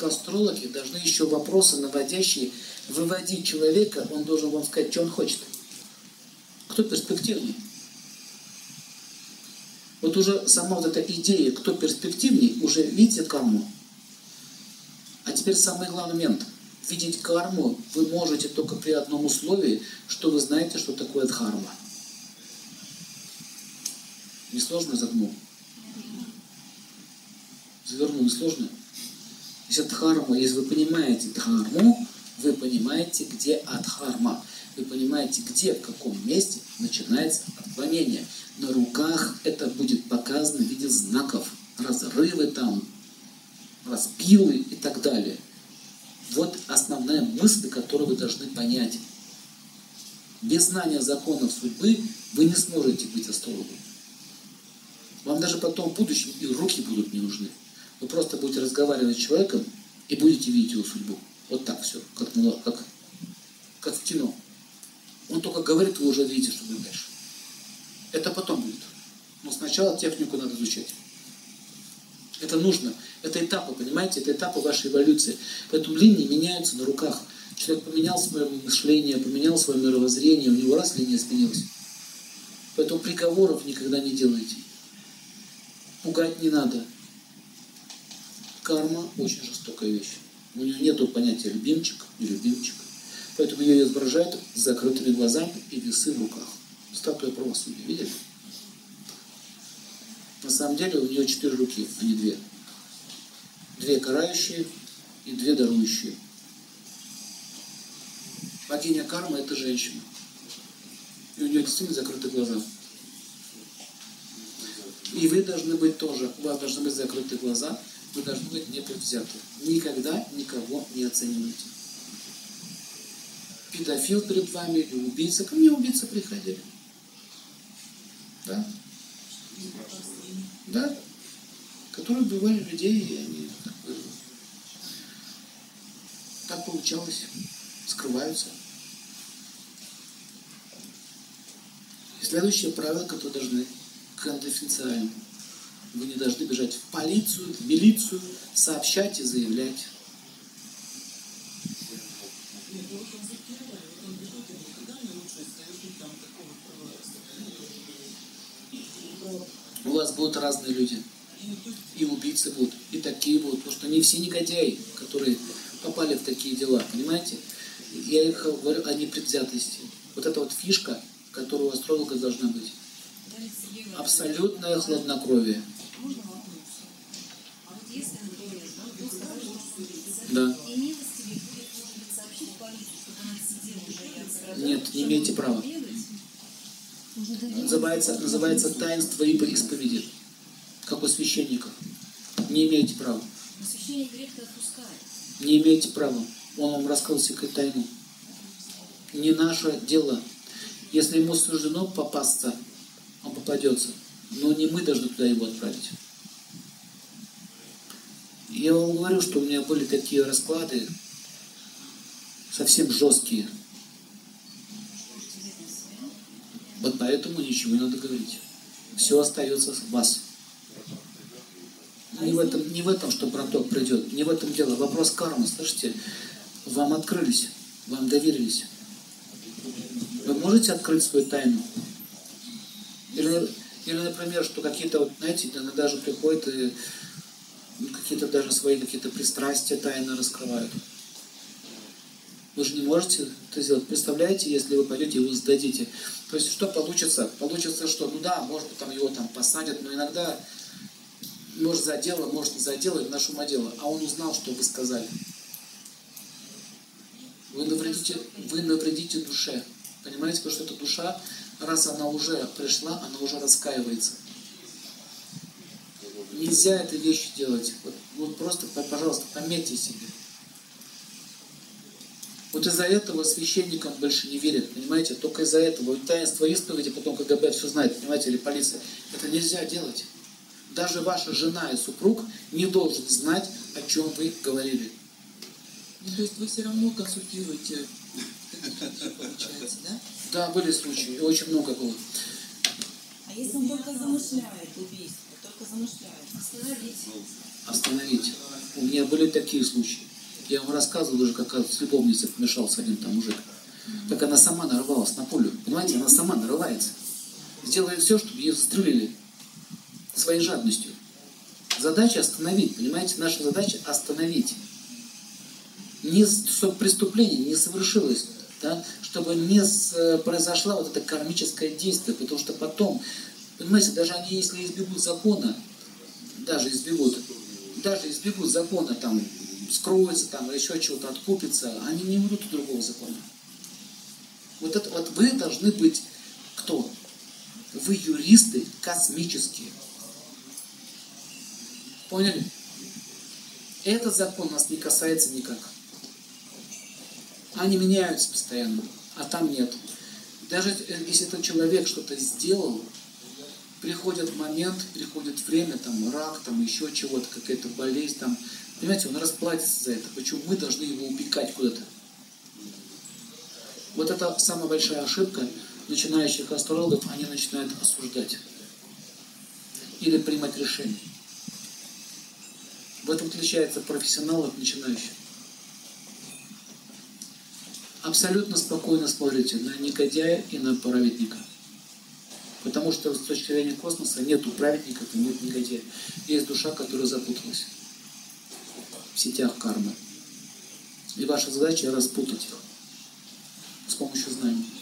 как астрологи, должны еще вопросы наводящие выводить человека, он должен вам сказать, что он хочет. Кто перспективный? Вот уже сама вот эта идея, кто перспективней, уже видите карму. А теперь самый главный момент. Видеть карму вы можете только при одном условии, что вы знаете, что такое дхарма. Несложно загнул? Завернул несложно? Если дхарма, если вы понимаете дхарму, вы понимаете, где адхарма. Вы понимаете, где, в каком месте начинается отклонение. На руках это будет показано в виде знаков. Разрывы там, распилы и так далее. Вот основная мысль, которую вы должны понять. Без знания законов судьбы вы не сможете быть астрологом. Вам даже потом в будущем и руки будут не нужны. Вы просто будете разговаривать с человеком и будете видеть его судьбу. Вот так все, как, как, как в кино. Он только говорит, вы уже видите, что будет дальше. Это потом будет. Но сначала технику надо изучать. Это нужно. Это этапы, понимаете? Это этапы вашей эволюции. Поэтому линии меняются на руках. Человек поменял свое мышление, поменял свое мировоззрение, у него раз линия сменилась. Поэтому приговоров никогда не делайте. Пугать не надо. Карма очень жестокая вещь. У нее нет понятия любимчик и любимчик. Поэтому ее изображают с закрытыми глазами и весы в руках. Статуя правосудия, видели? На самом деле у нее четыре руки, а не две. Две карающие и две дарующие. Богиня карма – это женщина. И у нее действительно закрыты глаза. И вы должны быть тоже, у вас должны быть закрыты глаза, вы должны быть непредвзяты. Никогда никого не оценивайте. Педофил перед вами или убийца. Ко мне убийцы приходили. Да? Да? Которые убивали людей, и они так, так получалось. Скрываются. И следующее правило, которое должны конфиденциально. Вы не должны бежать в полицию, в милицию, сообщать и заявлять. У вас будут разные люди. И убийцы будут, и такие будут. Потому что не все негодяи, которые попали в такие дела. Понимаете? Я их говорю о непредвзятости. Вот эта вот фишка, которую у астролога должна быть. Абсолютное хладнокровие. Да. Нет, не имеете права. Называется, называется таинство и исповеди, как у священников. Не имеете права. Не имеете права. Он вам рассказал секрет тайну. Не наше дело. Если ему суждено попасться, попадется. Но не мы должны туда его отправить. Я вам говорю, что у меня были такие расклады, совсем жесткие. Вот поэтому ничего не надо говорить. Все остается в вас. Не в этом, не в этом, что браток придет, не в этом дело. Вопрос кармы, слышите? Вам открылись, вам доверились. Вы можете открыть свою тайну? Или, или например, что какие-то, вот, знаете, иногда даже приходят и ну, какие-то даже свои какие-то пристрастия тайно раскрывают. Вы же не можете это сделать. Представляете, если вы пойдете вы сдадите. То есть что получится? Получится, что, ну да, может быть, там его там посадят, но иногда, может, за дело, может, не за дело, или на шумодело. А он узнал, что вы сказали. Вы навредите, вы навредите душе. Понимаете, потому что эта душа, раз она уже пришла, она уже раскаивается. Нельзя этой вещи делать. Вот, вот просто, пожалуйста, пометьте себе. Вот из-за этого священникам больше не верят, понимаете? Только из-за этого. Вот таинство исповеди, потом КГБ все знает, понимаете, или полиция. Это нельзя делать. Даже ваша жена и супруг не должен знать, о чем вы говорили. Ну, то есть вы все равно консультируете, получается, да? Да, были случаи, очень много было. А если он только замышляет убийство, только замышляет, остановить? остановить. У меня были такие случаи. Я вам рассказывал уже, как с любовницей вмешался один там мужик. Как она сама нарывалась на пулю. Понимаете, она сама нарывается. Сделает все, чтобы ее застрелили своей жадностью. Задача остановить, понимаете? Наша задача остановить. Не, чтобы преступление не совершилось, да? чтобы не с, произошло вот это кармическое действие, потому что потом, понимаете, даже они, если избегут закона, даже избегут, даже избегут закона, там, скроются, там, или еще чего-то, откупятся, они не уйдут от другого закона. Вот это вот вы должны быть кто? Вы юристы космические. Поняли? Этот закон нас не касается никак. Они меняются постоянно, а там нет. Даже если этот человек что-то сделал, приходит момент, приходит время, там рак, там еще чего-то, какая-то болезнь, там, понимаете, он расплатится за это. Почему мы должны его упекать куда-то? Вот это самая большая ошибка начинающих астрологов, они начинают осуждать или принимать решения. В этом отличается профессионал от начинающих. Абсолютно спокойно смотрите на негодяя и на праведника. Потому что с точки зрения космоса нет праведников и нет негодяя. Есть душа, которая запуталась в сетях кармы. И ваша задача распутать их.